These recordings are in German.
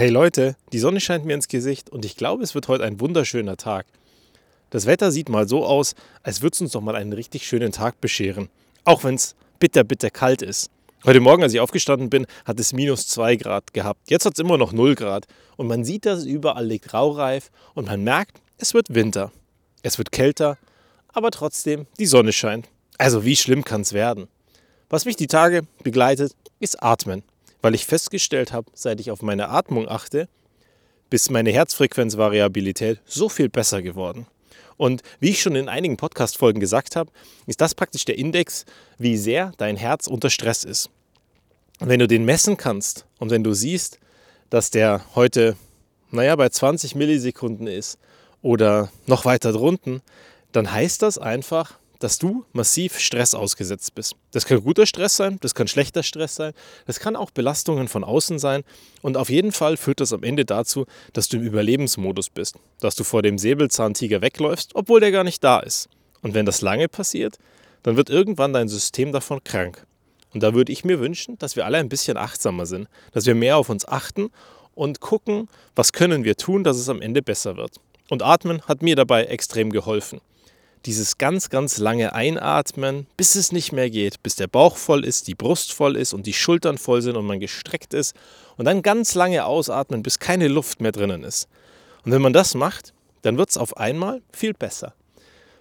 Hey Leute, die Sonne scheint mir ins Gesicht und ich glaube, es wird heute ein wunderschöner Tag. Das Wetter sieht mal so aus, als würde es uns doch mal einen richtig schönen Tag bescheren. Auch wenn es bitter, bitter kalt ist. Heute Morgen, als ich aufgestanden bin, hat es minus 2 Grad gehabt. Jetzt hat es immer noch 0 Grad. Und man sieht, dass überall liegt raureif und man merkt, es wird Winter. Es wird kälter, aber trotzdem, die Sonne scheint. Also wie schlimm kann es werden? Was mich die Tage begleitet, ist Atmen weil ich festgestellt habe, seit ich auf meine Atmung achte, ist meine Herzfrequenzvariabilität so viel besser geworden. Und wie ich schon in einigen Podcast-Folgen gesagt habe, ist das praktisch der Index, wie sehr dein Herz unter Stress ist. Und wenn du den messen kannst und wenn du siehst, dass der heute, naja, bei 20 Millisekunden ist oder noch weiter drunten, dann heißt das einfach, dass du massiv Stress ausgesetzt bist. Das kann guter Stress sein, das kann schlechter Stress sein, das kann auch Belastungen von außen sein und auf jeden Fall führt das am Ende dazu, dass du im Überlebensmodus bist, dass du vor dem Säbelzahntiger wegläufst, obwohl der gar nicht da ist. Und wenn das lange passiert, dann wird irgendwann dein System davon krank. Und da würde ich mir wünschen, dass wir alle ein bisschen achtsamer sind, dass wir mehr auf uns achten und gucken, was können wir tun, dass es am Ende besser wird. Und Atmen hat mir dabei extrem geholfen dieses ganz, ganz lange Einatmen, bis es nicht mehr geht, bis der Bauch voll ist, die Brust voll ist und die Schultern voll sind und man gestreckt ist und dann ganz lange ausatmen, bis keine Luft mehr drinnen ist. Und wenn man das macht, dann wird es auf einmal viel besser.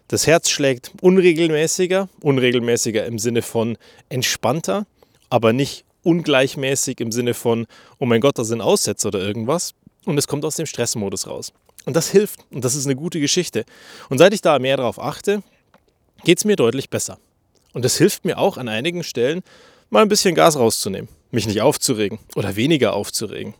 Das Herz schlägt unregelmäßiger, unregelmäßiger im Sinne von entspannter, aber nicht ungleichmäßig im Sinne von, oh mein Gott, da sind Aussätze oder irgendwas. Und es kommt aus dem Stressmodus raus. Und das hilft und das ist eine gute Geschichte. Und seit ich da mehr darauf achte, geht es mir deutlich besser. Und es hilft mir auch an einigen Stellen, mal ein bisschen Gas rauszunehmen, mich nicht aufzuregen oder weniger aufzuregen.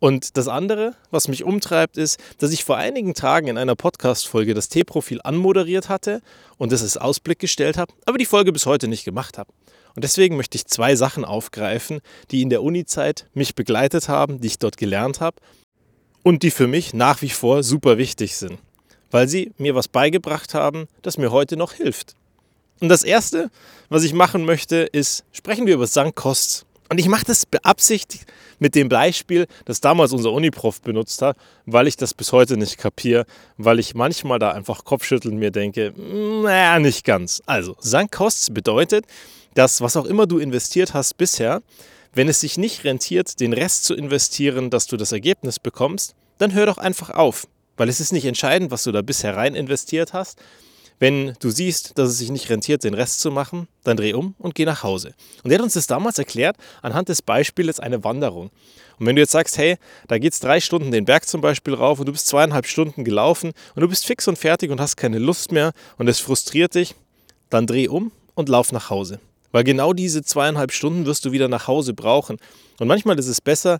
Und das andere, was mich umtreibt, ist, dass ich vor einigen Tagen in einer Podcast-Folge das T-Profil anmoderiert hatte und es als Ausblick gestellt habe, aber die Folge bis heute nicht gemacht habe. Und deswegen möchte ich zwei Sachen aufgreifen, die in der Uni-Zeit mich begleitet haben, die ich dort gelernt habe und die für mich nach wie vor super wichtig sind, weil sie mir was beigebracht haben, das mir heute noch hilft. Und das Erste, was ich machen möchte, ist, sprechen wir über Sankkost. Und ich mache das beabsichtigt mit dem Beispiel, das damals unser Uniprof benutzt hat, weil ich das bis heute nicht kapiere, weil ich manchmal da einfach Kopfschütteln mir denke, naja, nicht ganz. Also, Sankkost bedeutet, dass was auch immer du investiert hast bisher, wenn es sich nicht rentiert, den Rest zu investieren, dass du das Ergebnis bekommst, dann hör doch einfach auf, weil es ist nicht entscheidend, was du da bisher rein investiert hast. Wenn du siehst, dass es sich nicht rentiert, den Rest zu machen, dann dreh um und geh nach Hause. Und er hat uns das damals erklärt anhand des Beispiels eine Wanderung. Und wenn du jetzt sagst, hey, da geht es drei Stunden den Berg zum Beispiel rauf und du bist zweieinhalb Stunden gelaufen und du bist fix und fertig und hast keine Lust mehr und es frustriert dich, dann dreh um und lauf nach Hause. Weil genau diese zweieinhalb Stunden wirst du wieder nach Hause brauchen. Und manchmal ist es besser,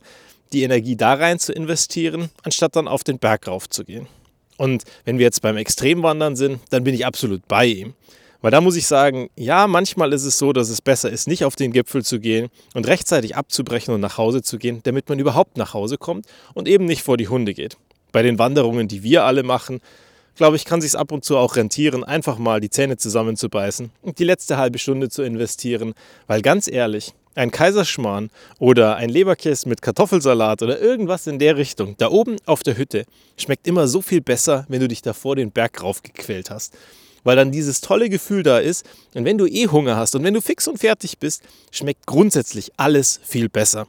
die Energie da rein zu investieren, anstatt dann auf den Berg rauf zu gehen. Und wenn wir jetzt beim Extremwandern sind, dann bin ich absolut bei ihm. Weil da muss ich sagen, ja, manchmal ist es so, dass es besser ist, nicht auf den Gipfel zu gehen und rechtzeitig abzubrechen und nach Hause zu gehen, damit man überhaupt nach Hause kommt und eben nicht vor die Hunde geht. Bei den Wanderungen, die wir alle machen, glaube ich, kann sich ab und zu auch rentieren, einfach mal die Zähne zusammenzubeißen und die letzte halbe Stunde zu investieren, weil ganz ehrlich, ein Kaiserschmarrn oder ein Leberkäse mit Kartoffelsalat oder irgendwas in der Richtung, da oben auf der Hütte, schmeckt immer so viel besser, wenn du dich davor den Berg raufgequält hast. Weil dann dieses tolle Gefühl da ist. Und wenn du eh Hunger hast und wenn du fix und fertig bist, schmeckt grundsätzlich alles viel besser.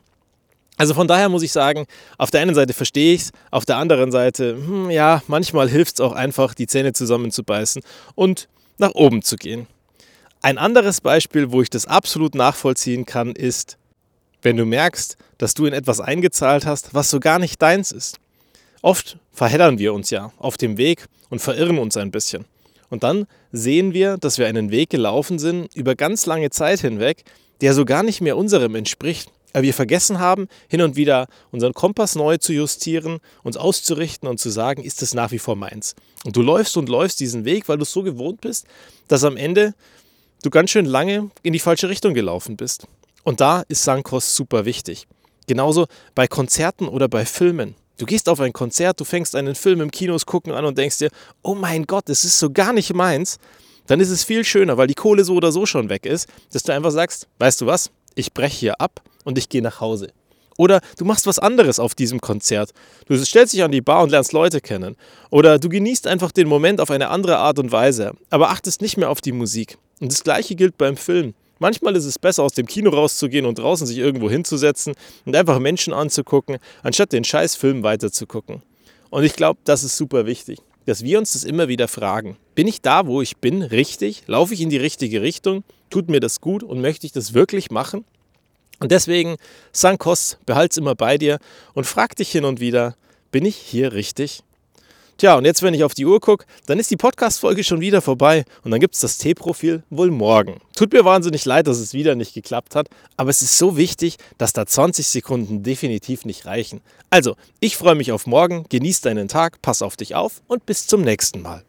Also von daher muss ich sagen, auf der einen Seite verstehe ich es, auf der anderen Seite, hm, ja, manchmal hilft es auch einfach, die Zähne zusammenzubeißen und nach oben zu gehen. Ein anderes Beispiel, wo ich das absolut nachvollziehen kann, ist, wenn du merkst, dass du in etwas eingezahlt hast, was so gar nicht deins ist. Oft verheddern wir uns ja auf dem Weg und verirren uns ein bisschen. Und dann sehen wir, dass wir einen Weg gelaufen sind über ganz lange Zeit hinweg, der so gar nicht mehr unserem entspricht wir vergessen haben, hin und wieder unseren Kompass neu zu justieren, uns auszurichten und zu sagen, ist es nach wie vor meins. Und du läufst und läufst diesen Weg, weil du es so gewohnt bist, dass am Ende du ganz schön lange in die falsche Richtung gelaufen bist. Und da ist Sankos super wichtig. Genauso bei Konzerten oder bei Filmen. Du gehst auf ein Konzert, du fängst einen Film im Kinos gucken an und denkst dir, oh mein Gott, das ist so gar nicht meins. Dann ist es viel schöner, weil die Kohle so oder so schon weg ist, dass du einfach sagst, weißt du was, ich breche hier ab und ich gehe nach Hause. Oder du machst was anderes auf diesem Konzert. Du stellst dich an die Bar und lernst Leute kennen. Oder du genießt einfach den Moment auf eine andere Art und Weise, aber achtest nicht mehr auf die Musik. Und das gleiche gilt beim Film. Manchmal ist es besser, aus dem Kino rauszugehen und draußen sich irgendwo hinzusetzen und einfach Menschen anzugucken, anstatt den scheiß Film weiterzugucken. Und ich glaube, das ist super wichtig, dass wir uns das immer wieder fragen. Bin ich da, wo ich bin, richtig? Laufe ich in die richtige Richtung? Tut mir das gut und möchte ich das wirklich machen? Und deswegen, Sankos, behalt's immer bei dir und frag dich hin und wieder, bin ich hier richtig? Tja, und jetzt, wenn ich auf die Uhr gucke, dann ist die Podcast-Folge schon wieder vorbei und dann gibt es das T-Profil wohl morgen. Tut mir wahnsinnig leid, dass es wieder nicht geklappt hat, aber es ist so wichtig, dass da 20 Sekunden definitiv nicht reichen. Also, ich freue mich auf morgen, genieß deinen Tag, pass auf dich auf und bis zum nächsten Mal.